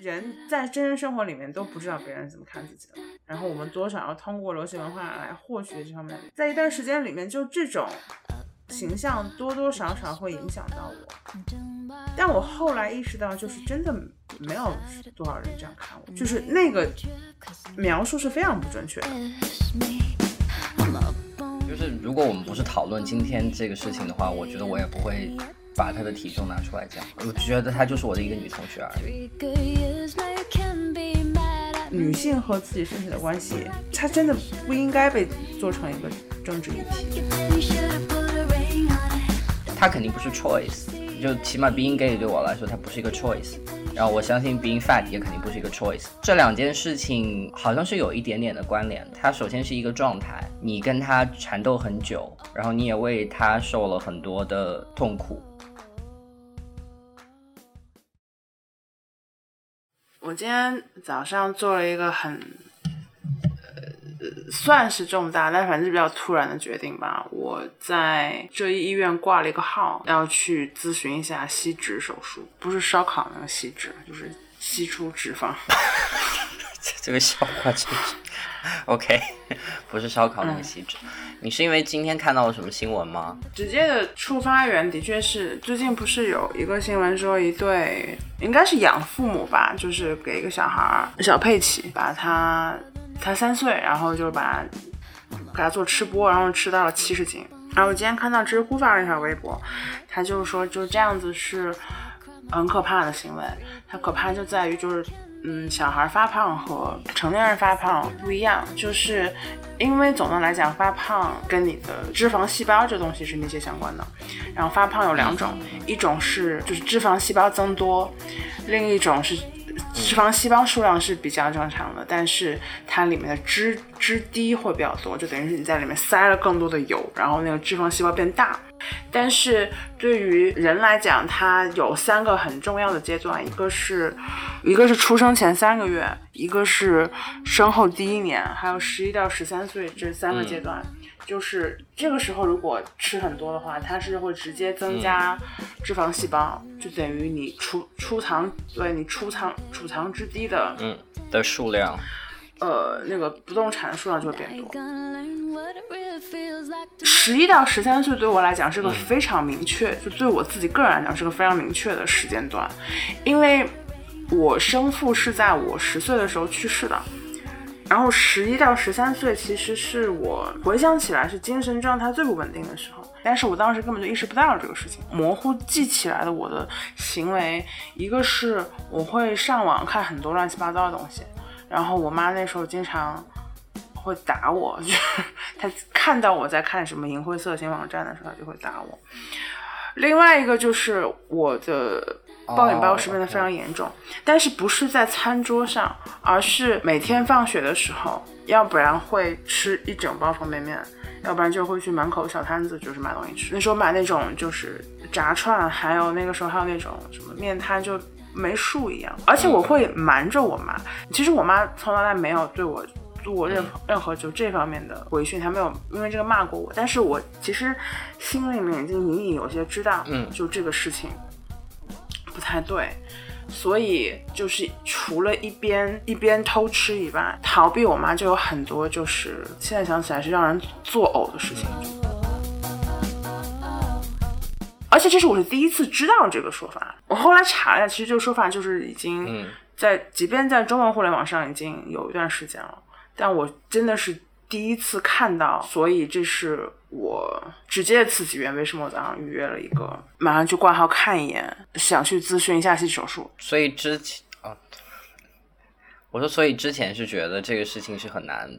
人在真实生活里面都不知道别人怎么看自己的，然后我们多少要通过流行文化来获取这方面。在一段时间里面，就这种形象多多少少会影响到我。但我后来意识到，就是真的没有多少人这样看我，就是那个描述是非常不准确的。就是如果我们不是讨论今天这个事情的话，我觉得我也不会把她的体重拿出来讲。我觉得她就是我的一个女同学而已。女性和自己身体的关系，她真的不应该被做成一个政治议题。她肯定不是 choice，就起码 being gay 对我来说，它不是一个 choice。然后我相信 being fat 也肯定不是一个 choice。这两件事情好像是有一点点的关联。它首先是一个状态，你跟他缠斗很久，然后你也为他受了很多的痛苦。我今天早上做了一个很，呃，算是重大，但反正是比较突然的决定吧。我在浙医医院挂了一个号，要去咨询一下吸脂手术，不是烧烤那个吸脂，就是吸出脂肪。这个笑话真是 OK，不是烧烤那个吸脂。你是因为今天看到了什么新闻吗？直接的触发源的确是最近不是有一个新闻说一对应该是养父母吧，就是给一个小孩儿小佩奇，把他他三岁，然后就把给他做吃播，然后吃到了七十斤。然后我今天看到知乎发了一条微博，他就是说就这样子是很可怕的行为，它可怕就在于就是。嗯，小孩发胖和成年人发胖不一样，就是因为总的来讲，发胖跟你的脂肪细胞这东西是密切相关的。然后发胖有两种，一种是就是脂肪细胞增多，另一种是脂肪细胞数量是比较正常的，但是它里面的脂脂滴会比较多，就等于是你在里面塞了更多的油，然后那个脂肪细胞变大。但是对于人来讲，它有三个很重要的阶段，一个是，一个是出生前三个月，一个是生后第一年，还有十一到十三岁这三个阶段，就是这个时候如果吃很多的话，它是会直接增加脂肪细胞，就等于你储储藏对你储藏储藏之低的嗯的数量。呃，那个不动产数量就会变多。十一到十三岁对我来讲是个非常明确，就对我自己个人来讲是个非常明确的时间段，因为我生父是在我十岁的时候去世的，然后十一到十三岁其实是我回想起来是精神状态最不稳定的时候，但是我当时根本就意识不到这个事情，模糊记起来的我的行为，一个是我会上网看很多乱七八糟的东西。然后我妈那时候经常会打我，就是她看到我在看什么淫秽色情网站的时候，她就会打我。另外一个就是我的暴饮暴食变得非常严重，但是不是在餐桌上，而是每天放学的时候，要不然会吃一整包方便面，要不然就会去门口小摊子就是买东西吃。那时候买那种就是炸串，还有那个时候还有那种什么面摊就。没数一样，而且我会瞒着我妈。其实我妈从来没有对我做过任何任何就这方面的回训，她没有因为这个骂过我。但是我其实心里面已经隐隐有些知道，嗯，就这个事情不太对，所以就是除了一边一边偷吃以外，逃避我妈就有很多，就是现在想起来是让人作呕的事情。而且这是我是第一次知道这个说法，我后来查了一下，其实这个说法就是已经在，即便在中文互联网上已经有一段时间了，但我真的是第一次看到，所以这是我直接的刺激源。为什么我早上预约了一个，马上去挂号看一眼，想去咨询一下细手术。所以之前啊，我说，所以之前是觉得这个事情是很难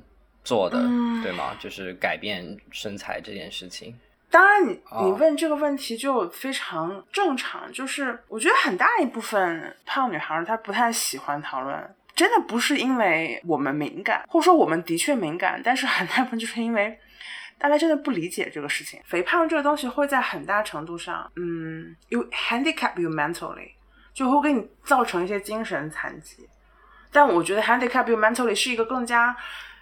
做的，对吗？就是改变身材这件事情。当然，你你问这个问题就非常正常。就是我觉得很大一部分胖女孩她不太喜欢讨论，真的不是因为我们敏感，或者说我们的确敏感，但是很大部分就是因为大家真的不理解这个事情。肥胖这个东西会在很大程度上，嗯，you handicap you mentally，就会给你造成一些精神残疾。但我觉得 handicap you mentally 是一个更加。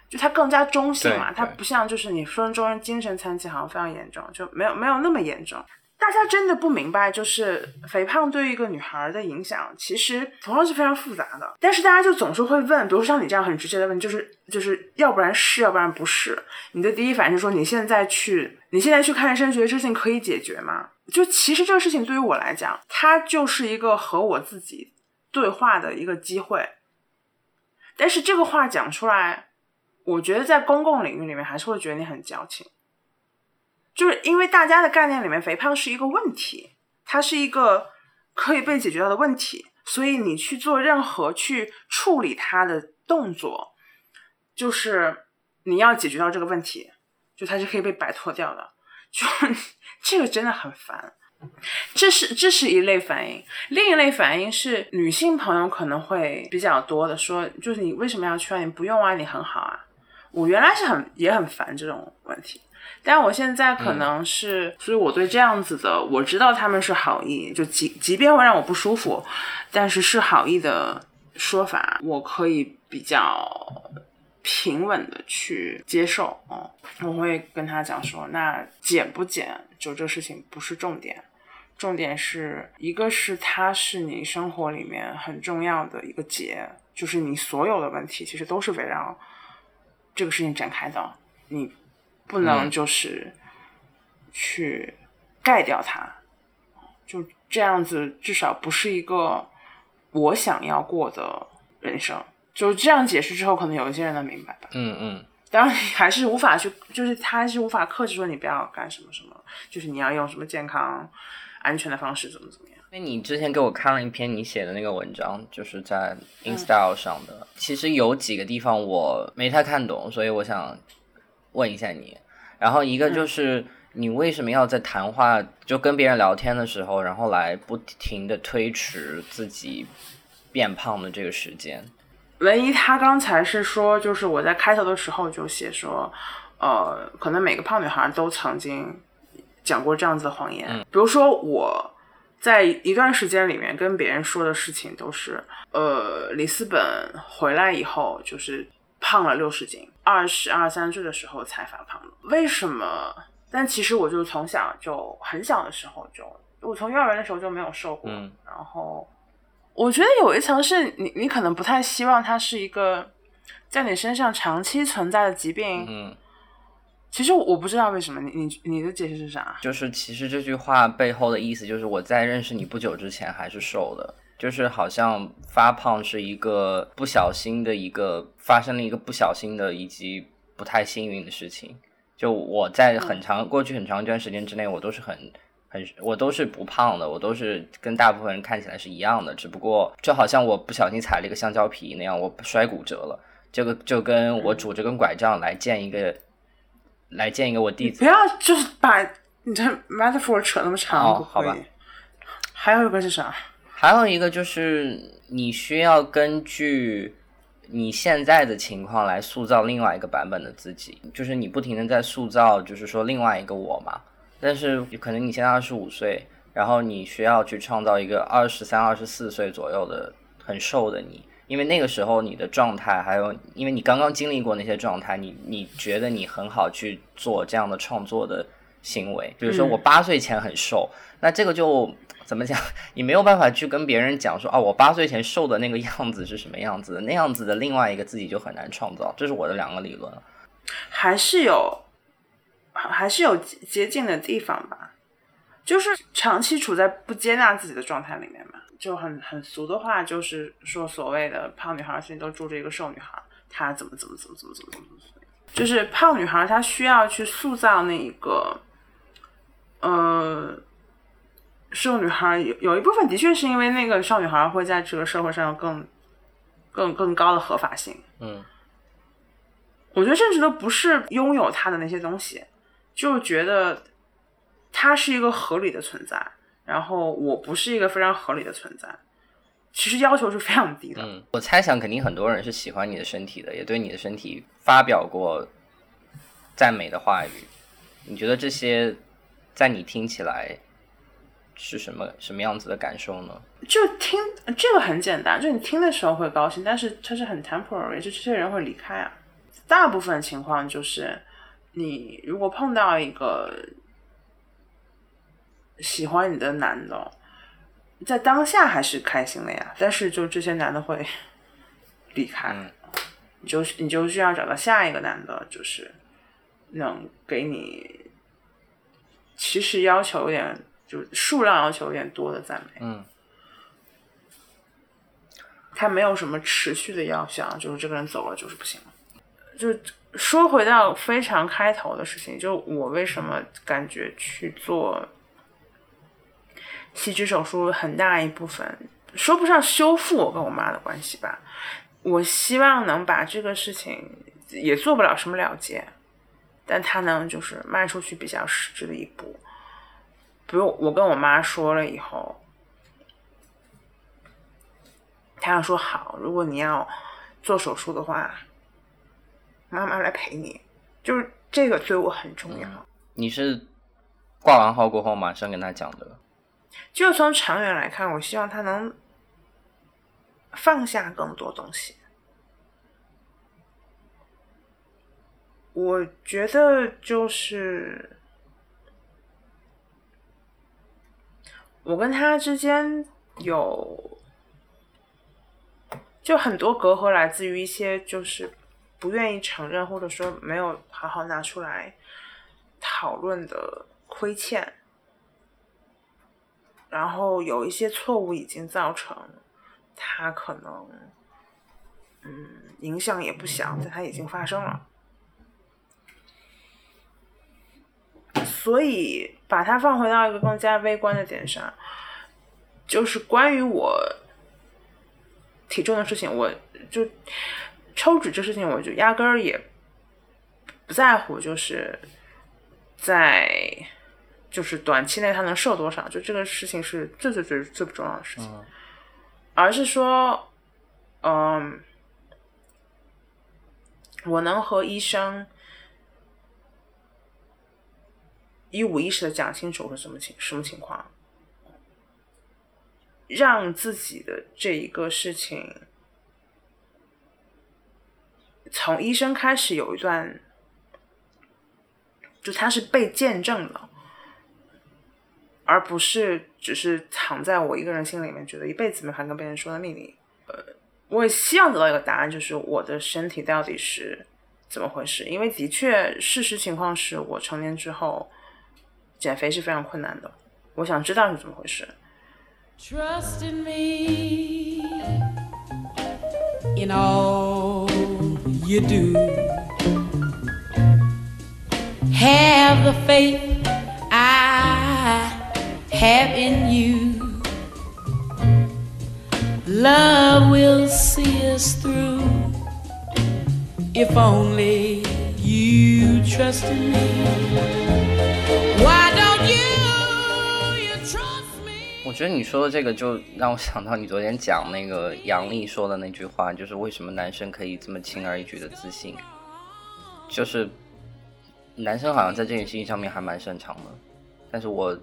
就它更加中性嘛，它不像就是你分中人精神残疾好像非常严重，就没有没有那么严重。大家真的不明白，就是肥胖对于一个女孩的影响，其实同样是非常复杂的。但是大家就总是会问，比如说像你这样很直接的问，就是就是要不然是，要不然不是。你的第一反应是说，你现在去，你现在去看医生，觉得这事情可以解决吗？就其实这个事情对于我来讲，它就是一个和我自己对话的一个机会。但是这个话讲出来，我觉得在公共领域里面还是会觉得你很矫情。就是因为大家的概念里面，肥胖是一个问题，它是一个可以被解决到的问题，所以你去做任何去处理它的动作，就是你要解决到这个问题，就它是可以被摆脱掉的。就 这个真的很烦，这是这是一类反应，另一类反应是女性朋友可能会比较多的说，就是你为什么要去啊？你不用啊，你很好啊。我原来是很也很烦这种。但我现在可能是，所以我对这样子的，我知道他们是好意，就即即便会让我不舒服，但是是好意的说法，我可以比较平稳的去接受。嗯，我会跟他讲说，那减不减，就这事情不是重点，重点是一个是它是你生活里面很重要的一个节，就是你所有的问题其实都是围绕这个事情展开的，你。不能就是去盖掉它，就这样子，至少不是一个我想要过的人生。就这样解释之后，可能有一些人能明白吧。嗯嗯。当然，还是无法去，就是他是无法克制说你不要干什么什么，就是你要用什么健康、安全的方式，怎么怎么样。因为你之前给我看了一篇你写的那个文章，就是在 InStyle 上的，其实有几个地方我没太看懂，所以我想。问一下你，然后一个就是你为什么要在谈话就跟别人聊天的时候，然后来不停的推迟自己变胖的这个时间？唯一他刚才是说，就是我在开头的时候就写说，呃，可能每个胖女孩都曾经讲过这样子的谎言，比如说我在一段时间里面跟别人说的事情都是，呃，里斯本回来以后就是胖了六十斤。二十二三岁的时候才发胖的，为什么？但其实我就从小就很小的时候就，我从幼儿园的时候就没有瘦过。然后我觉得有一层是你，你可能不太希望它是一个在你身上长期存在的疾病。嗯，其实我不知道为什么，你你你的解释是啥？就是其实这句话背后的意思就是我在认识你不久之前还是瘦的。就是好像发胖是一个不小心的一个发生了一个不小心的以及不太幸运的事情。就我在很长过去很长一段时间之内，我都是很很我都是不胖的，我都是跟大部分人看起来是一样的。只不过就好像我不小心踩了一个香蕉皮那样，我摔骨折了。这个就跟我拄着根拐杖来见一个来见一个我弟子。不要就是把你这 metaphor 扯那么长，好吧？还有一个是啥？还有一个就是你需要根据你现在的情况来塑造另外一个版本的自己，就是你不停的在塑造，就是说另外一个我嘛。但是可能你现在二十五岁，然后你需要去创造一个二十三、二十四岁左右的很瘦的你，因为那个时候你的状态，还有因为你刚刚经历过那些状态，你你觉得你很好去做这样的创作的行为。比如说我八岁前很瘦，那这个就。怎么讲？你没有办法去跟别人讲说啊，我八岁前瘦的那个样子是什么样子的？那样子的另外一个自己就很难创造。这是我的两个理论。还是有，还是有接近的地方吧。就是长期处在不接纳自己的状态里面嘛。就很很俗的话，就是说所谓的胖女孩心里都住着一个瘦女孩，她怎么怎么怎么怎么怎么怎么怎么。就是胖女孩她需要去塑造那一个，呃。瘦女孩有有一部分的确是因为那个少女孩会在这个社会上有更更更高的合法性。嗯，我觉得甚至都不是拥有她的那些东西，就觉得她是一个合理的存在，然后我不是一个非常合理的存在。其实要求是非常低的。嗯，我猜想肯定很多人是喜欢你的身体的，也对你的身体发表过赞美的话语。你觉得这些在你听起来？是什么什么样子的感受呢？就听这个很简单，就你听的时候会高兴，但是它是很 temporary，就这些人会离开啊。大部分情况就是，你如果碰到一个喜欢你的男的，在当下还是开心的呀，但是就这些男的会离开，你就你就需要找到下一个男的，就是能给你，其实要求有点，就数量要求有点多的赞美，嗯，他没有什么持续的要项，就是这个人走了就是不行了。就说回到非常开头的事情，就我为什么感觉去做吸脂手术，很大一部分说不上修复我跟我妈的关系吧。我希望能把这个事情也做不了什么了结，但他能就是迈出去比较实质的一步。比如我跟我妈说了以后，他要说好，如果你要做手术的话。妈妈来陪你，就是这个对我很重要。你是挂完号过后马上跟他讲的？就从长远来看，我希望他能放下更多东西。我觉得就是我跟他之间有就很多隔阂，来自于一些就是。不愿意承认，或者说没有好好拿出来讨论的亏欠，然后有一些错误已经造成他可能嗯影响也不小，但它已经发生了，所以把它放回到一个更加微观的点上，就是关于我体重的事情，我就。抽脂这事情，我就压根儿也不在乎，就是在就是短期内他能瘦多少，就这个事情是最最最最不重要的事情，而是说，嗯，我能和医生一五一十的讲清楚是什么情什么情况，让自己的这一个事情。从医生开始有一段，就他是被见证的，而不是只是藏在我一个人心里面，觉得一辈子没法跟别人说的秘密。呃，我也希望得到一个答案，就是我的身体到底是怎么回事？因为的确，事实情况是我成年之后减肥是非常困难的。我想知道是怎么回事。Trust in me, you know. you do. Have the faith I have in you. Love will see us through if only you trust in me. 我觉得你说的这个就让我想到你昨天讲那个杨丽说的那句话，就是为什么男生可以这么轻而易举的自信？就是男生好像在这件事情上面还蛮擅长的，但是我，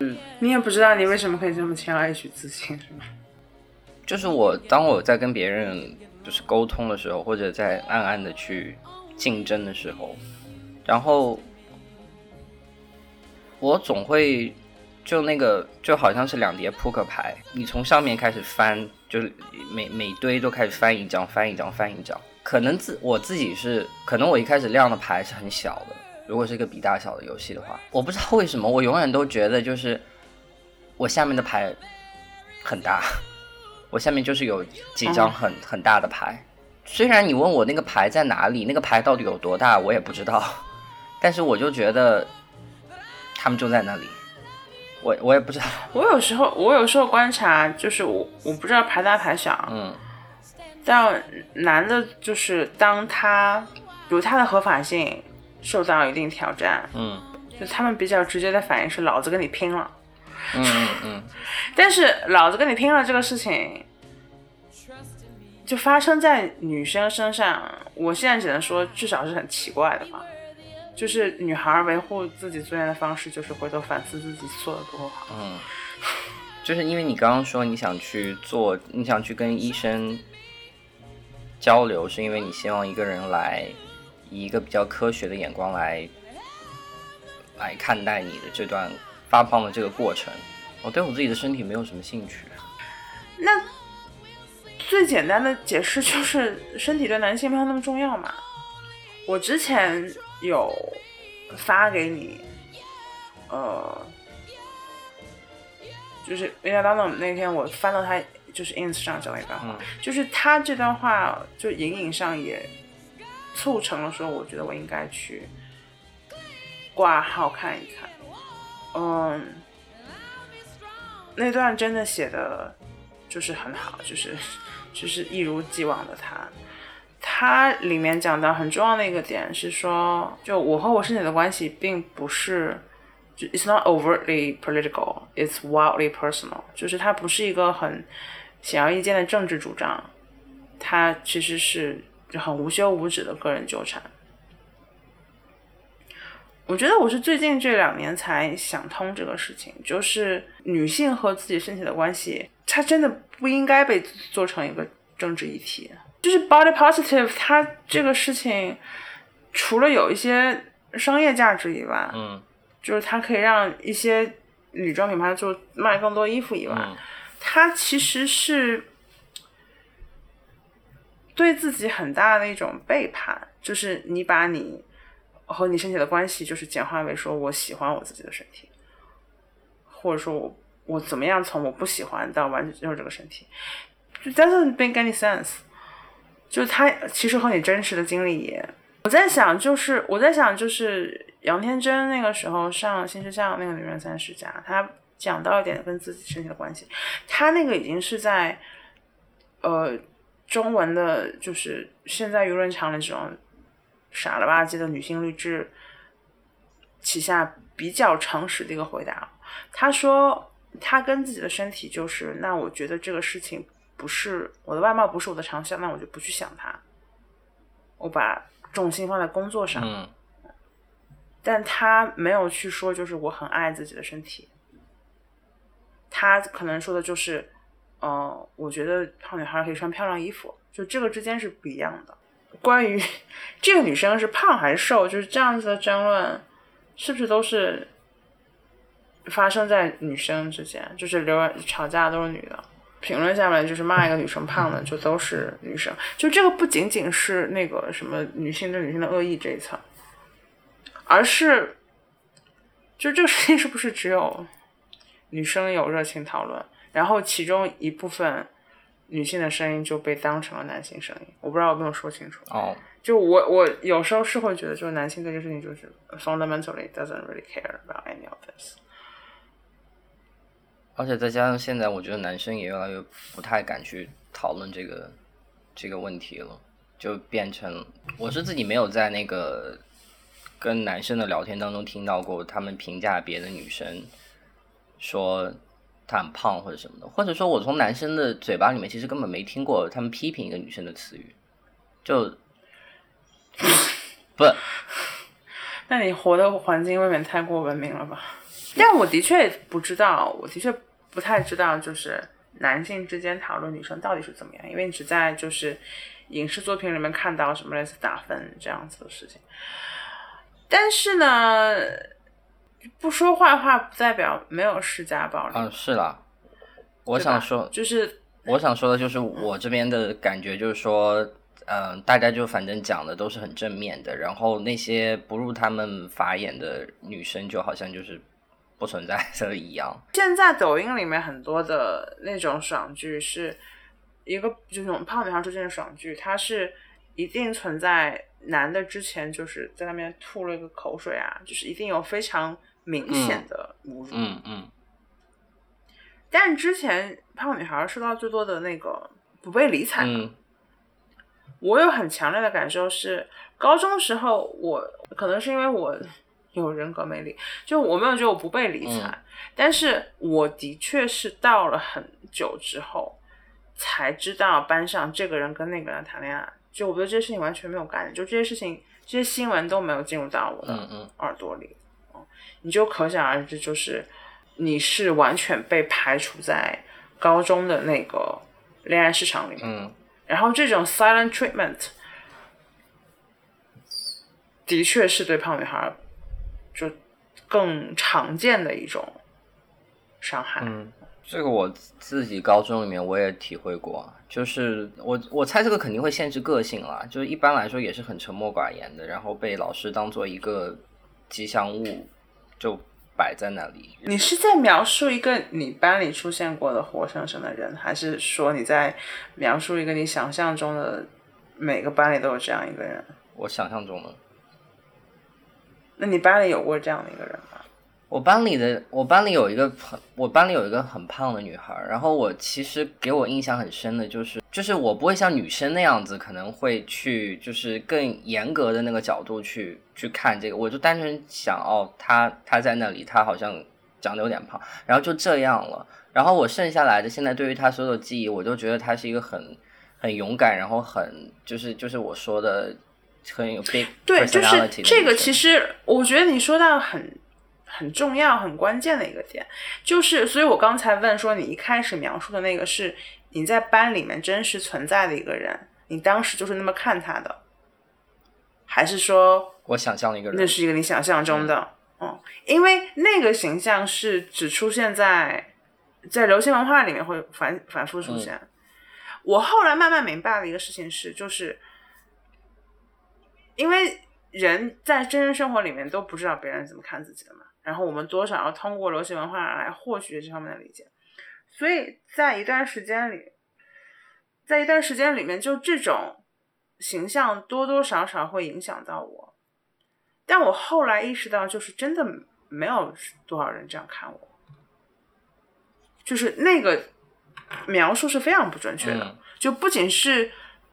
嗯，你也不知道你为什么可以这么轻而易举自信，是吗？就是我当我在跟别人就是沟通的时候，或者在暗暗的去竞争的时候，然后我总会。就那个就好像是两叠扑克牌，你从上面开始翻，就是每每堆都开始翻一张，翻一张，翻一张。可能自我自己是，可能我一开始亮的牌是很小的。如果是一个比大小的游戏的话，我不知道为什么，我永远都觉得就是我下面的牌很大，我下面就是有几张很很大的牌。虽然你问我那个牌在哪里，那个牌到底有多大，我也不知道，但是我就觉得他们就在那里。我我也不知道，我有时候我有时候观察，就是我我不知道排大排小，嗯，但男的就是当他，比如他的合法性受到一定挑战，嗯，就他们比较直接的反应是老子跟你拼了，嗯嗯嗯，但是老子跟你拼了这个事情，就发生在女生身上，我现在只能说至少是很奇怪的吧。就是女孩维护自己尊严的方式，就是回头反思自己做的不够好。嗯，就是因为你刚刚说你想去做，你想去跟医生交流，是因为你希望一个人来以一个比较科学的眼光来来看待你的这段发胖的这个过程。我对我自己的身体没有什么兴趣。那最简单的解释就是身体对男性没有那么重要嘛。我之前有发给你，呃，就是因为当当那天我翻到他就是 ins 上讲了一段话，就是他这段话就隐隐上也促成了说，我觉得我应该去挂号看一看，嗯，那段真的写的就是很好，就是就是一如既往的他。它里面讲到很重要的一个点是说，就我和我身体的关系并不是，就 it's not overtly political，it's wildly personal，就是它不是一个很显而易见的政治主张，它其实是很无休无止的个人纠缠。我觉得我是最近这两年才想通这个事情，就是女性和自己身体的关系，它真的不应该被做成一个政治议题。就是 body positive，它这个事情除了有一些商业价值以外，嗯，就是它可以让一些女装品牌就卖更多衣服以外，它其实是对自己很大的一种背叛。就是你把你和你身体的关系，就是简化为说我喜欢我自己的身体，或者说我我怎么样从我不喜欢到完全接受这个身体，就 doesn't make any sense。就是他其实和你真实的经历也，我在想，就是我在想，就是杨天真那个时候上新世相那个女人三十家，她讲到一点跟自己身体的关系，她那个已经是在，呃，中文的，就是现在舆论场里这种傻了吧唧的女性励志旗下比较诚实的一个回答。她说，她跟自己的身体就是，那我觉得这个事情。不是我的外貌不是我的长项，那我就不去想它。我把重心放在工作上，嗯，但他没有去说，就是我很爱自己的身体。他可能说的就是，呃，我觉得胖女孩可以穿漂亮衣服，就这个之间是不一样的。关于这个女生是胖还是瘦，就是这样子的争论，是不是都是发生在女生之间？就是流吵架都是女的。评论下面就是骂一个女生胖的，就都是女生。就这个不仅仅是那个什么女性对女性的恶意这一层，而是，就这个事情是不是只有女生有热情讨论，然后其中一部分女性的声音就被当成了男性声音？我不知道有没有说清楚。哦，就我我有时候是会觉得，就是男性这件事情就是 fundamentally doesn't really care about any of this。而且再加上现在，我觉得男生也越来越不太敢去讨论这个这个问题了，就变成我是自己没有在那个跟男生的聊天当中听到过他们评价别的女生说她很胖或者什么的，或者说我从男生的嘴巴里面其实根本没听过他们批评一个女生的词语，就 不，那你活的环境未免太过文明了吧？但我的确不知道，我的确。不太知道，就是男性之间讨论女生到底是怎么样，因为你只在就是影视作品里面看到什么类似打分这样子的事情。但是呢，不说坏话不代表没有施加暴力。嗯，是啦。我想说，就是我想说的就是我这边的感觉就是说，嗯，大家就反正讲的都是很正面的，然后那些不入他们法眼的女生就好像就是。不存在的一样。现在抖音里面很多的那种爽剧，是一个就是那种胖女孩出现的爽剧，它是一定存在男的之前就是在那边吐了一个口水啊，就是一定有非常明显的侮辱。嗯嗯。但之前胖女孩受到最多的那个不被理睬。嗯。我有很强烈的感受是，高中时候我可能是因为我。有人格魅力，就我没有觉得我不被理睬，但是我的确是到了很久之后才知道班上这个人跟那个人谈恋爱，就我觉得这些事情完全没有概念，就这些事情这些新闻都没有进入到我的耳朵里，你就可想而知，就是你是完全被排除在高中的那个恋爱市场里面，然后这种 silent treatment 的确是对胖女孩。就更常见的一种伤害。嗯，这个我自己高中里面我也体会过，就是我我猜这个肯定会限制个性啦，就是一般来说也是很沉默寡言的，然后被老师当做一个吉祥物就摆在那里。你是在描述一个你班里出现过的活生生的人，还是说你在描述一个你想象中的每个班里都有这样一个人？我想象中的。那你班里有过这样的一个人吗？我班里的我班里有一个很我班里有一个很胖的女孩，然后我其实给我印象很深的就是就是我不会像女生那样子，可能会去就是更严格的那个角度去去看这个，我就单纯想哦，她她在那里，她好像长得有点胖，然后就这样了。然后我剩下来的现在对于她所有的记忆，我都觉得她是一个很很勇敢，然后很就是就是我说的很有 big 对，就是这个，其实我觉得你说到很很重要、很关键的一个点，就是，所以我刚才问说，你一开始描述的那个是你在班里面真实存在的一个人，你当时就是那么看他的，还是说我想象的一个人那，是一个你想象中的？嗯，因为那个形象是只出现在在流行文化里面会反反复出现。我后来慢慢明白了一个事情是，就是因为人在真实生活里面都不知道别人怎么看自己的嘛，然后我们多少要通过流行文化来获取这方面的理解，所以在一段时间里，在一段时间里面，就这种形象多多少少会影响到我。但我后来意识到，就是真的没有多少人这样看我，就是那个描述是非常不准确的。嗯就不仅是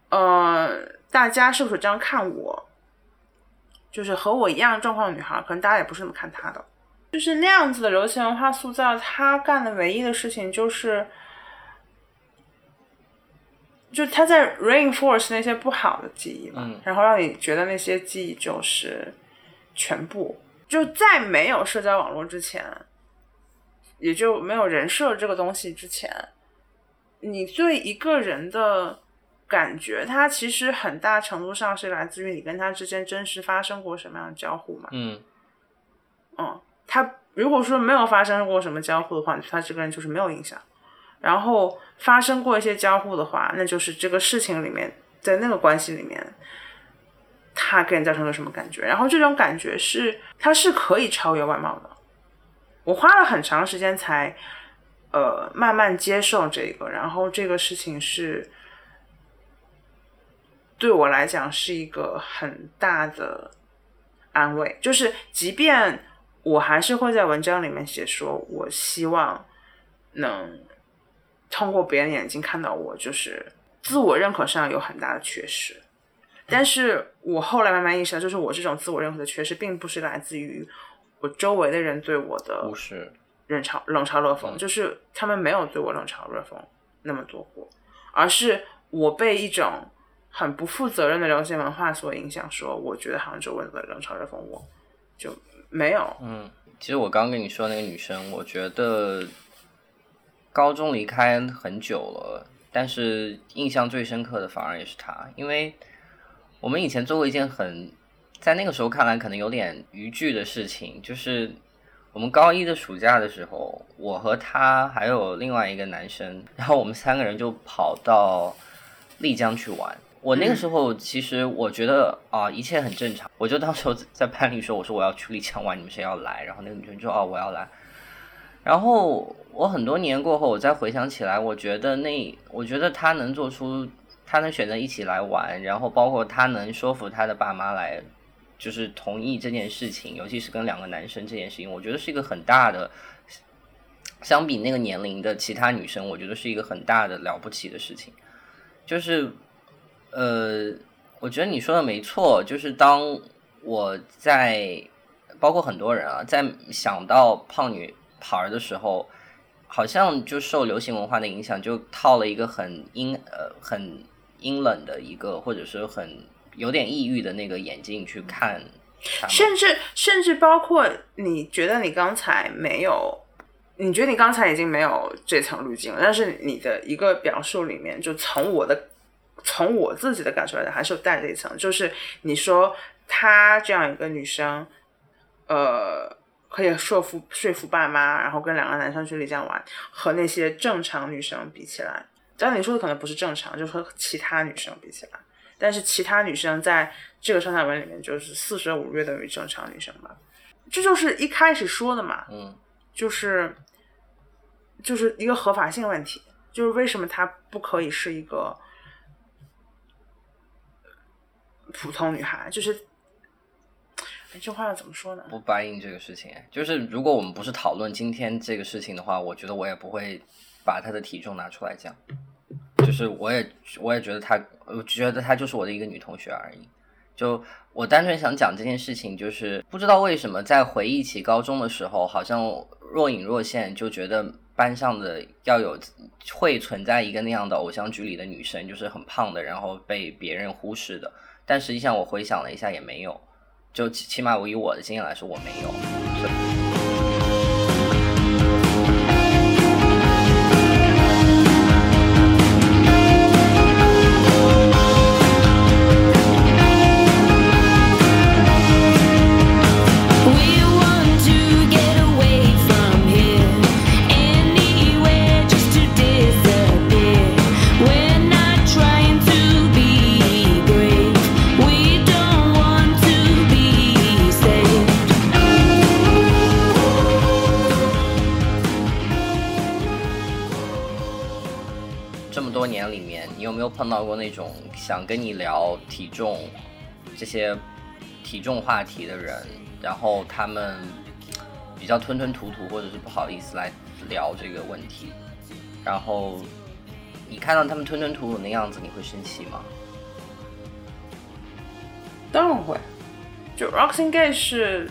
呃，大家是不是这样看我，就是和我一样状况的女孩，可能大家也不是那么看她的。就是那样子的流行文化塑造，她干的唯一的事情就是，就她在 reinforce 那些不好的记忆嘛，嗯然后让你觉得那些记忆就是全部。就在没有社交网络之前，也就没有人设这个东西之前，你对一个人的感觉，它其实很大程度上是来自于你跟他之间真实发生过什么样的交互嘛。嗯嗯，他如果说没有发生过什么交互的话，他这个人就是没有影响。然后发生过一些交互的话，那就是这个事情里面，在那个关系里面，他给你造成了什么感觉？然后这种感觉是，他是可以超越外貌的。我花了很长时间才，呃，慢慢接受这个，然后这个事情是，对我来讲是一个很大的安慰，就是即便我还是会在文章里面写说，我希望能通过别人眼睛看到我，就是自我认可上有很大的缺失。但是我后来慢慢意识到，就是我这种自我认可的缺失，并不是来自于我周围的人对我的不是，冷嘲冷嘲热讽，嗯就是他们没有对我冷嘲热讽那么多过，而是我被一种很不负责任的流行文化所影响，说我觉得好像周围的冷嘲热讽我，就没有。嗯，其实我刚跟你说那个女生，我觉得高中离开很久了，但是印象最深刻的反而也是她，因为我们以前做过一件很在那个时候看来可能有点逾矩的事情，就是我们高一的暑假的时候，我和他还有另外一个男生，然后我们三个人就跑到丽江去玩。我那个时候其实我觉得啊、一切很正常，我就当时候在班里说，我说我要去丽江玩，你们谁要来？然后那个女生就说哦我要来。然后我很多年过后，我再回想起来，我觉得那我觉得她能做出，她能选择一起来玩，然后包括她能说服她的爸妈来，就是同意这件事情，尤其是跟两个男生这件事情，我觉得是一个很大的，相比那个年龄的其他女生，我觉得是一个很大的了不起的事情。就是，呃，我觉得你说的没错，就是当我在，包括很多人啊，在想到胖女孩儿的时候，好像就受流行文化的影响，就套了一个很阴呃很阴冷的一个，或者是很有点抑郁的那个眼镜去看。甚至甚至包括你觉得你刚才没有，你觉得你刚才已经没有这层滤镜了，但是你的一个表述里面，就从我的从我自己的感受来讲，还是有带着一层，就是你说她这样一个女生，呃，可以说服说服爸妈，然后跟两个男生去丽江玩，和那些正常女生比起来，当然你说的可能不是正常，就是和其他女生比起来，但是其他女生在这个上下文里面就是四舍五入等于正常女生吧，这就是一开始说的嘛，嗯就是就是一个合法性问题，就是为什么她不可以是一个普通女孩，就是。这话要怎么说呢？不答应这个事情，就是如果我们不是讨论今天这个事情的话，我觉得我也不会把她的体重拿出来讲。就是我也我也觉得她，我觉得她就是我的一个女同学而已。就我单纯想讲这件事情，就是不知道为什么在回忆起高中的时候，好像若隐若现，就觉得班上的要有会存在一个那样的偶像剧里的女生，就是很胖的，然后被别人忽视的。但实际上我回想了一下，也没有。就起起码我以我的经验来说，我没有。是碰到过那种想跟你聊体重这些体重话题的人，然后他们比较吞吞吐吐，或者是不好意思来聊这个问题，然后你看到他们吞吞吐吐的样子，你会生气吗？当然会。就 Roxane Gay 是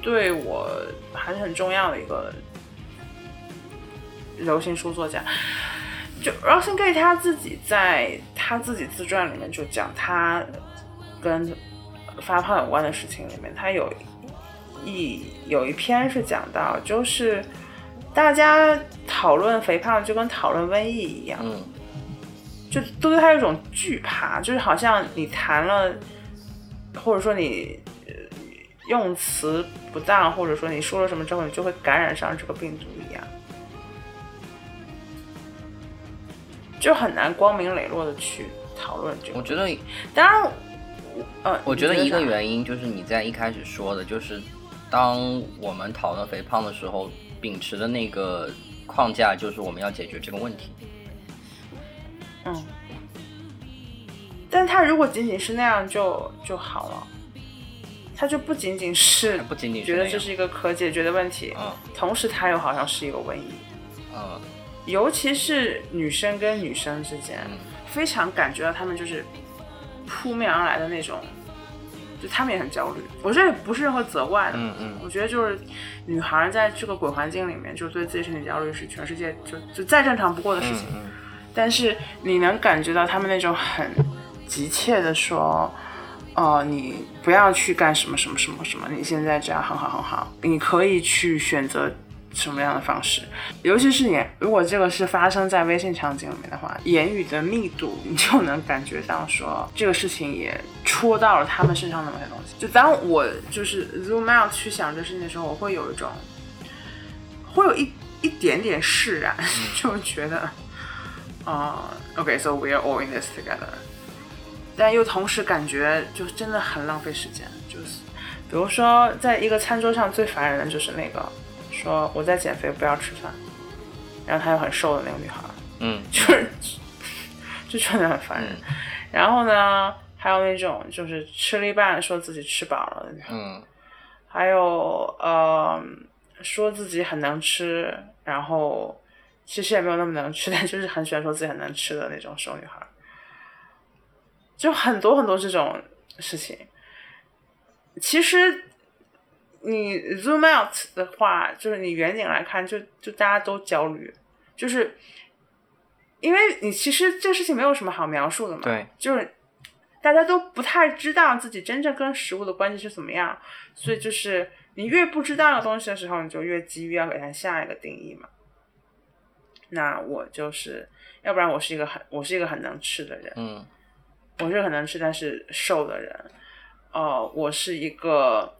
对我还是很重要的一个流行书作家。就 Roxane Gay 他自己在他自己自传里面就讲他跟发胖有关的事情里面，他有一有一篇是讲到，就是大家讨论肥胖就跟讨论瘟疫一样，嗯。就都对他有一种惧怕，就是好像你谈了，或者说你呃用词不当，或者说你说了什么之后，你就会感染上这个病毒一样，就很难光明磊落的去讨论这个。我觉得，当然，呃，我觉得一个原因就是你在一开始说的，就是当我们讨论肥胖的时候，秉持的那个框架就是我们要解决这个问题。嗯，但他如果仅仅是那样就就好了，他就不仅仅是不仅仅是觉得这是一个可解决的问题，嗯。同时他又好像是一个瘟疫，嗯尤其是女生跟女生之间，嗯非常感觉到他们就是扑面而来的那种，就他们也很焦虑。我这也不是任何责怪的，嗯嗯我觉得就是女孩在这个鬼环境里面，就对自己身体焦虑是全世界就就再正常不过的事情。嗯但是你能感觉到他们那种很急切的说，呃，你不要去干什么什么什么什么，你现在这样很好很好，你可以去选择什么样的方式，尤其是你如果这个是发生在微信场景里面的话，言语的密度你就能感觉到说这个事情也戳到了他们身上的某些东西。就当我就是 zoom out 去想这事情的时候，我会有一种，会有一一点点释然，就觉得。啊、o k so we are all in this together。但又同时感觉就真的很浪费时间，就是比如说在一个餐桌上最烦人的就是那个说我在减肥不要吃饭，然后她又很瘦的那个女孩，嗯。就是 就真的很烦人。然后呢，还有那种就是吃了一半说自己吃饱了的女孩，嗯。还有呃说自己很能吃，然后其实也没有那么能吃，但就是很喜欢说自己很能吃的那种瘦女孩，就很多很多这种事情。其实你 zoom out 的话，就是你远景来看，就就大家都焦虑，就是因为你其实这个事情没有什么好描述的嘛，对，就是大家都不太知道自己真正跟食物的关系是怎么样，所以就是你越不知道的东西的时候，你就越急于要给它下一个定义嘛。那我就是，要不然我是一个很我是一个很能吃的人，嗯。我是很能吃但是瘦的人，呃，我是一个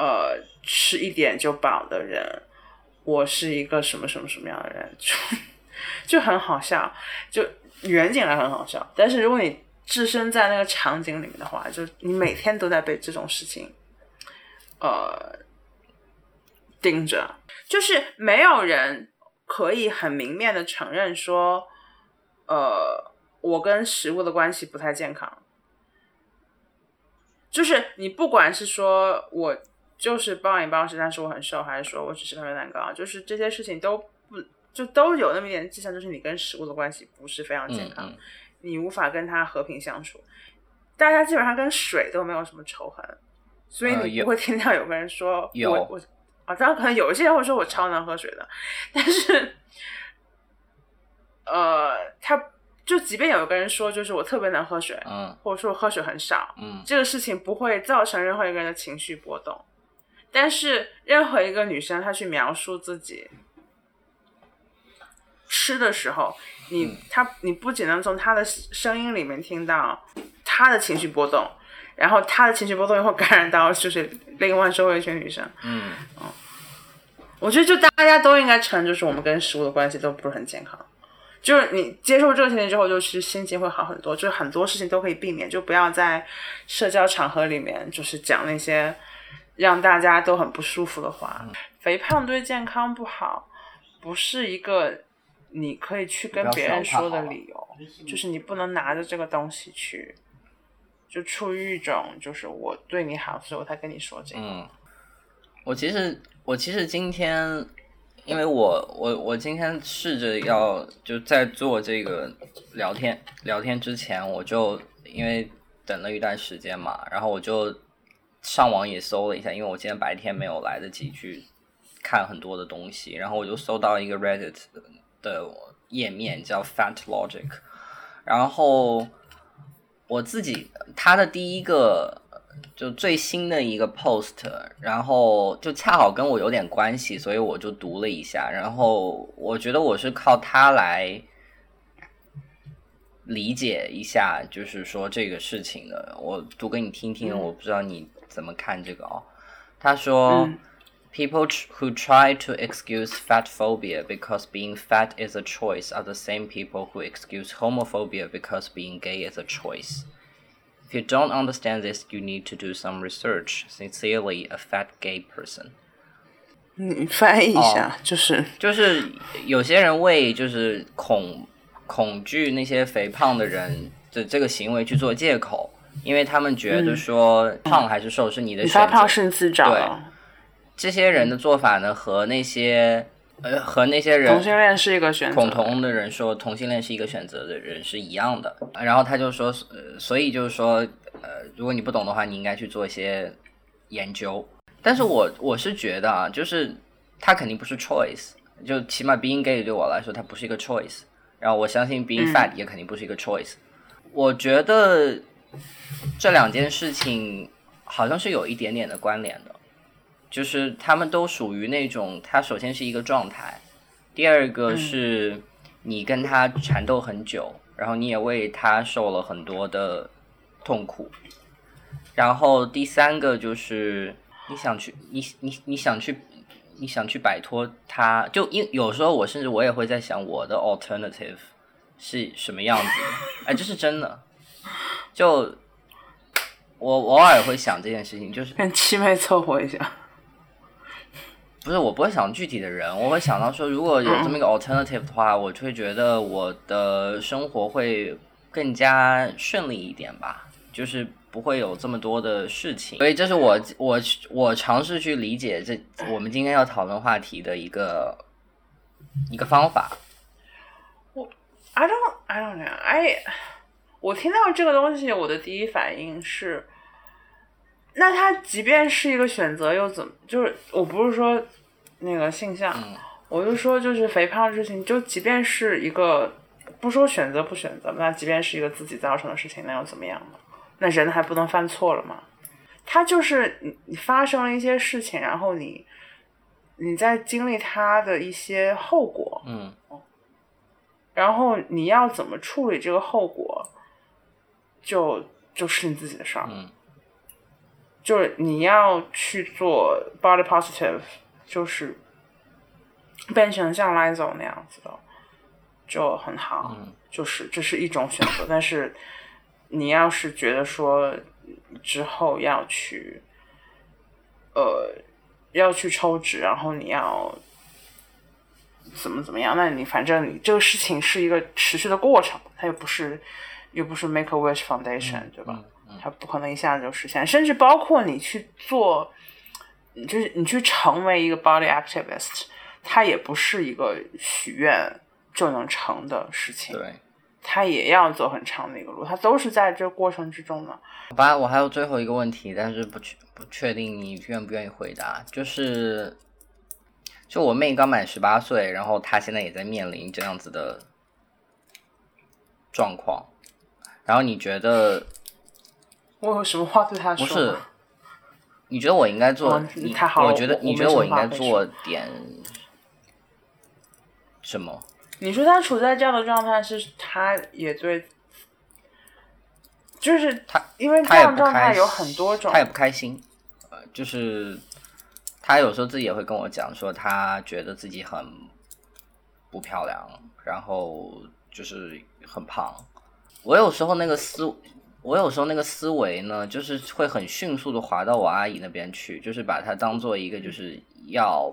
呃吃一点就饱的人，我是一个什么什么什么样的人，就就很好笑，就远景来很好笑，但是如果你置身在那个场景里面的话，就你每天都在被这种事情，呃，盯着，就是没有人可以很明面的承认说，呃，我跟食物的关系不太健康。就是你不管是说我就是暴饮暴食，但是我很瘦，还是说我只吃泡面蛋糕，就是这些事情都不就都有那么一点迹象，就是你跟食物的关系不是非常健康，嗯嗯你无法跟它和平相处。大家基本上跟水都没有什么仇恨，所以你不会听到有个人说、有我我啊，当然可能有一些人会说我超能喝水的，但是呃，他就即便有个人说就是我特别能喝水，嗯或者说我喝水很少，嗯这个事情不会造成任何一个人的情绪波动。但是任何一个女生她去描述自己吃的时候，你嗯她你不仅能从她的声音里面听到她的情绪波动，然后她的情绪波动又会感染到就是另外周围一群女生。嗯，我觉得就大家都应该承认，就是我们跟食物的关系都不是很健康。就是你接受这个事情之后，就是心情会好很多，就是很多事情都可以避免，就不要在社交场合里面就是讲那些让大家都很不舒服的话。肥胖对健康不好，不是一个你可以去跟别人说的理由，就是你不能拿着这个东西去，就出于一种就是我对你好，所以我才跟你说这个。嗯，我其实我其实今天，因为我我我今天试着要就在做这个聊天聊天之前，我就因为等了一段时间嘛，然后我就上网也搜了一下，因为我今天白天没有来得及去看很多的东西，然后我就搜到一个 Reddit 的页面叫 Fat Logic，然后我自己他的第一个就最新的一个 post，然后就恰好跟我有点关系，所以我就读了一下，然后我觉得我是靠它来理解一下，就是说这个事情的。我读给你听听，嗯。我不知道你怎么看这个哦。他说。嗯 People tr- who try to excuse fat phobia because being fat is a choice are the same people who excuse homophobia because being gay is a choice. If you don't understand this, you need to do some research. Sincerely, a fat gay person. 你翻译一下，就是就是有些人为就是恐恐惧那些肥胖的人的这个行为去做借口， 因为他们觉得说胖还是瘦是你的选择。发胖是你自找的。这些人的做法呢，和那些呃和那些人同性恋是一个选择。恐同的人说同性恋是一个选择的人是一样的。然后他就说，呃，所以就是说，呃，如果你不懂的话，你应该去做一些研究。但是我我是觉得啊，就是他肯定不是 choice，就起码 being gay 对我来说，它不是一个 choice。然后我相信 being fat 也肯定不是一个 choice。我觉得这两件事情好像是有一点点的关联的。就是他们都属于那种，他首先是一个状态，第二个是你跟他缠斗很久，然后你也为他受了很多的痛苦，然后第三个就是你想去，你你你想去，你想去摆脱他，就因有时候我甚至我也会在想我的 alternative 是什么样子的，哎，这是真的，就我我偶尔会想这件事情，就是跟七妹凑合一下。不是，我不会想具体的人，我会想到说，如果有这么一个 alternative 的话，我就会觉得我的生活会更加顺利一点吧，就是不会有这么多的事情。所以这是我我我尝试去理解这我们今天要讨论话题的一个一个方法。I don't, I don't know. I 我听到这个东西，我的第一反应是，那他即便是一个选择，又怎么？就是我不是说那个性向，嗯我就说就是肥胖的事情，就即便是一个不说选择不选择，那即便是一个自己造成的事情，那又怎么样呢？那人还不能犯错了吗？他就是你你发生了一些事情，然后你你在经历它的一些后果，嗯然后你要怎么处理这个后果，就就是你自己的事儿。嗯就是你要去做 body positive，就是变成像 Lizo 那样子的，就很好。就是这是一种选择，但是你要是觉得说之后要去，呃，要去抽脂，然后你要怎么怎么样，那你反正你这个事情是一个持续的过程，它又不是又不是 Make a Wish Foundation，、对吧？它不可能一下子就实现，甚至包括你去做，就是你去成为一个 body activist，它也不是一个许愿就能成的事情。对，他也要走很长的一个路，他都是在这个过程之中的。好吧，我还有最后一个问题，但是不确不确定你愿不愿意回答，就是，就我妹刚满十八岁，然后她现在也在面临这样子的状况，然后你觉得我有什么话对他说？不是？你觉得我应该做？哦你太好了我觉得你觉得我应该做点什么？你说他处在这样的状态，是他也对，就是他因为这他也不开样的状态有很多种他，也不开心，呃，就是他有时候自己也会跟我讲说，他觉得自己很不漂亮，然后就是很胖。我有时候那个思，我有时候那个思维呢，就是会很迅速的滑到我阿姨那边去，就是把它当做一个就是要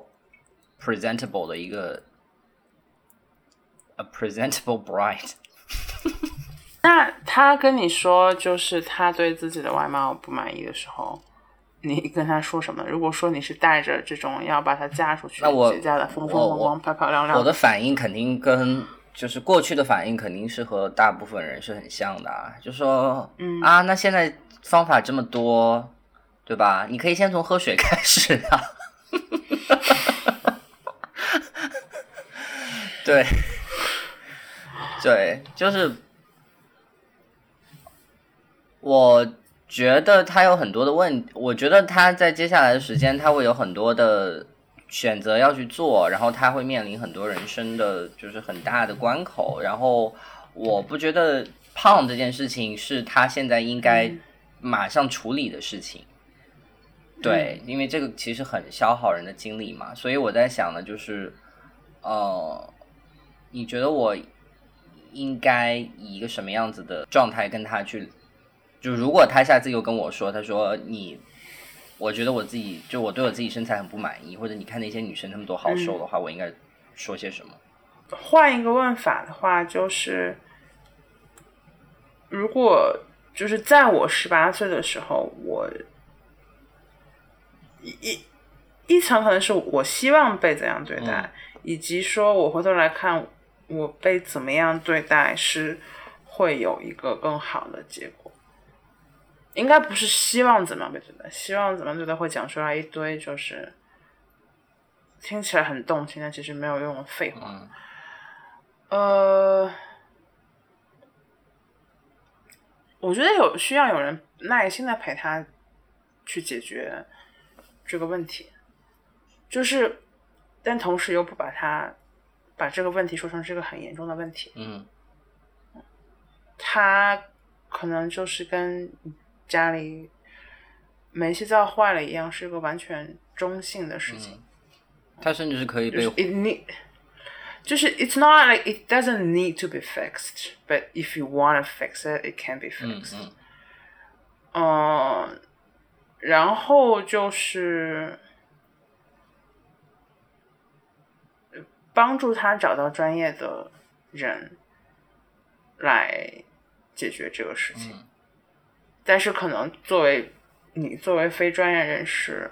presentable 的一个 a presentable bride。那他跟你说，就是他对自己的外貌不满意的时候，你跟他说什么？如果说你是带着这种要把她嫁出去，那我结嫁的风风光光、漂漂亮亮我的反应肯定跟就是过去的反应肯定是和大部分人是很像的啊，就说，嗯啊，那现在方法这么多，对吧？你可以先从喝水开始啊。对，对，就是我觉得他有很多的问，我觉得他在接下来的时间他会有很多的选择要去做，然后他会面临很多人生的就是很大的关口，然后我不觉得胖这件事情是他现在应该马上处理的事情。对，因为这个其实很消耗人的精力嘛，所以我在想呢，就是，呃，你觉得我应该以一个什么样子的状态跟他去？就如果他下次又跟我说，他说你，我觉得我自己就我对我自己身材很不满意，或者你看那些女生她们都好瘦的话，我应该说些什么？换一个问法的话，就是如果就是在我十八岁的时候，我一一一层可能是我希望被怎样对待，以及说我回头来看我被怎么样对待是会有一个更好的结果。应该不是希望怎么样被对待，希望怎么样对待会讲出来一堆就是听起来很动听，但其实没有用的废话。嗯呃，我觉得有需要有人耐心的陪他去解决这个问题，就是，但同时又不把他把这个问题说成是个很严重的问题。嗯他可能就是跟家里煤气灶坏了一样，是个完全中性的事情。他甚至是可以被就是 it need，就是 it's not like it doesn't need to be fixed, but if you want to fix it, it can be 嗯 fixed. 嗯嗯，然后就是呃帮助他找到专业的人来解决这个事情。嗯但是可能作为你作为非专业人士，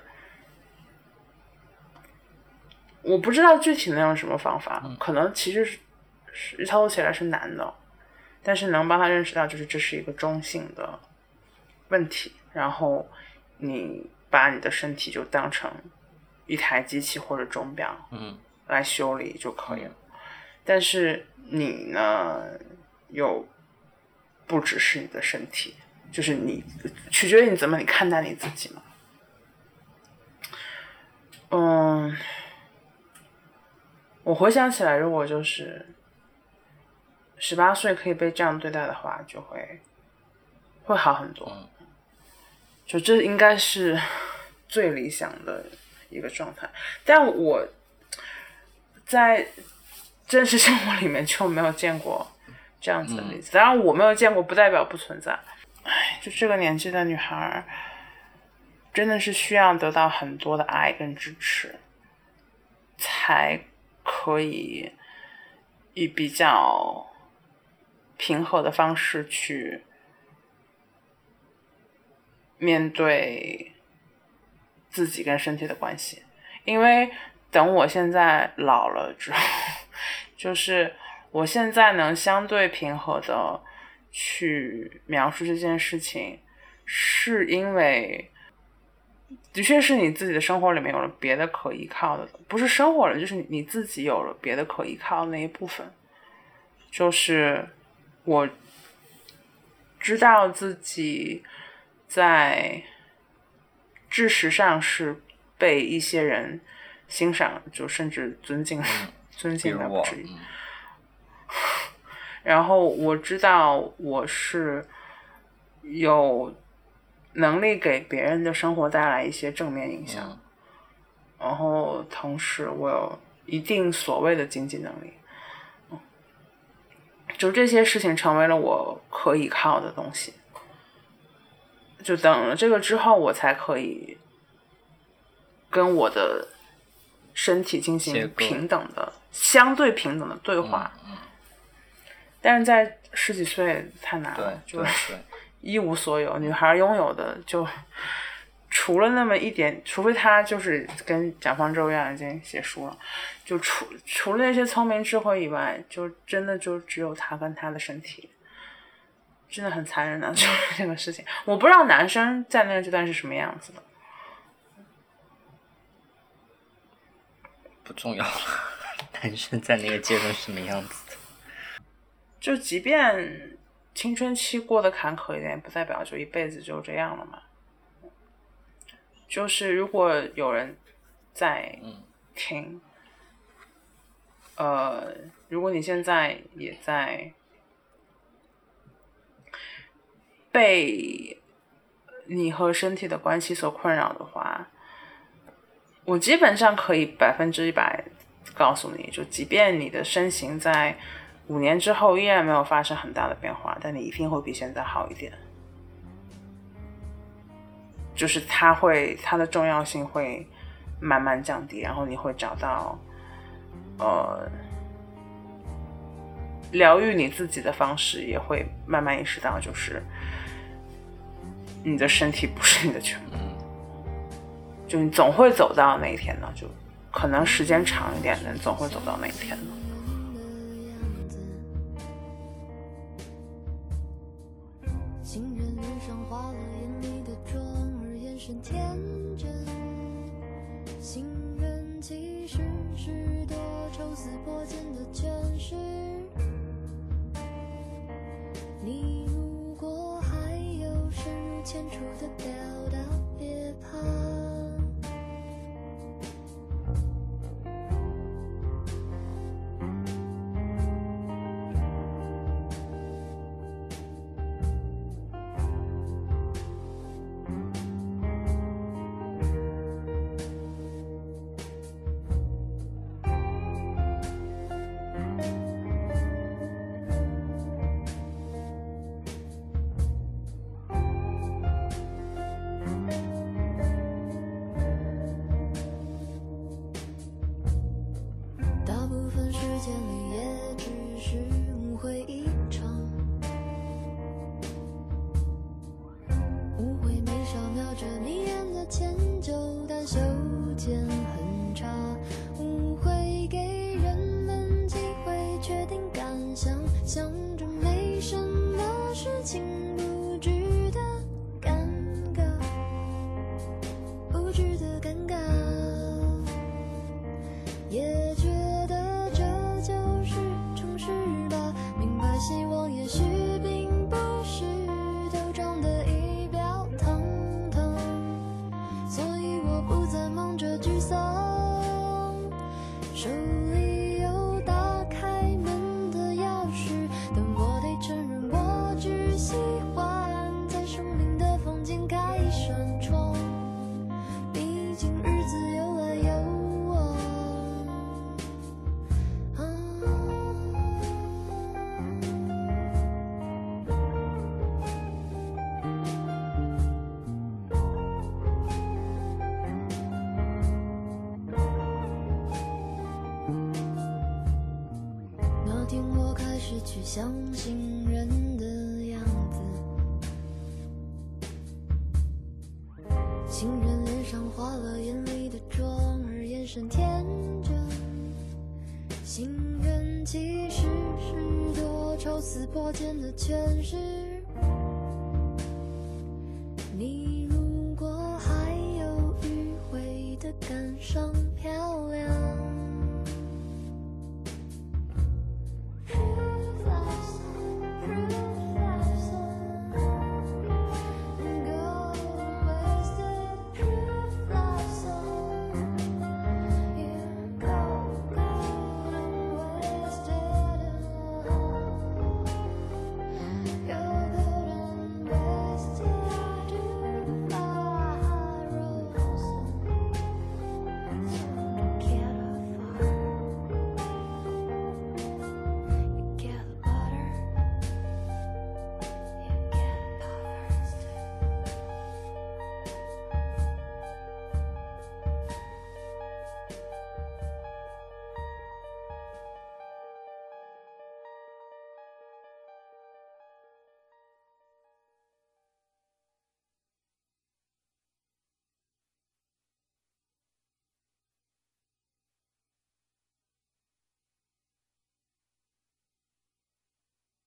我不知道具体能用什么方法，可能其实是是操作起来是难的，但是能帮他认识到，就是这是一个中性的问题，然后你把你的身体就当成一台机器或者钟表嗯来修理就可以了。但是你呢，又不只是你的身体，就是你取决于你怎么你看待你自己嘛。嗯，我回想起来，如果就是十八岁可以被这样对待的话，就会会好很多。就这应该是 最理想的一个状态。但我在真实生活里面就没有见过这样子的例子。当然，我没有见过，不代表不存在。唉，就这个年纪的女孩，真的是需要得到很多的爱跟支持，才可以以比较平和的方式去面对自己跟身体的关系。因为等我现在老了之后，就是我现在能相对平和的去描述这件事情，是因为的确是你自己的生活里面有了别的可依靠的，不是生活了，就是你你自己有了别的可依靠的那一部分，就是我知道自己在知识上是被一些人欣赏，就甚至尊敬，尊敬的不至于。嗯然后我知道我是有能力给别人的生活带来一些正面影响，嗯然后同时我有一定所谓的经济能力，嗯就这些事情成为了我可以靠的东西。就等了这个之后，我才可以跟我的身体进行平等的、相对平等的对话。嗯但是在十几岁太难了，就对对，一无所有。女孩拥有的就除了那么一点，除非她就是跟蒋方舟一样已经写书了，就除除了那些聪明智慧以外，就真的就只有她跟她的身体，真的很残忍的，就是这个事情。我不知道男生在那个阶段是什么样子的，不重要了。男生在那个阶段是什么样子的？就即便青春期过得坎坷一点，不代表就一辈子就这样了嘛。就是如果有人在嗯听，呃，如果你现在也在被你和身体的关系所困扰的话，我基本上可以百分之一百告诉你，就即便你的身形在五年之后依然没有发生很大的变化，但你一定会比现在好一点。就是它会，它的重要性会慢慢降低，然后你会找到，呃，疗愈你自己的方式，也会慢慢意识到，就是你的身体不是你的全部，就你总会走到那一天的，就可能时间长一点的，你总会走到那一天的。化了眼里的妆，而眼神天真。心人其实是多愁似破茧的诠释。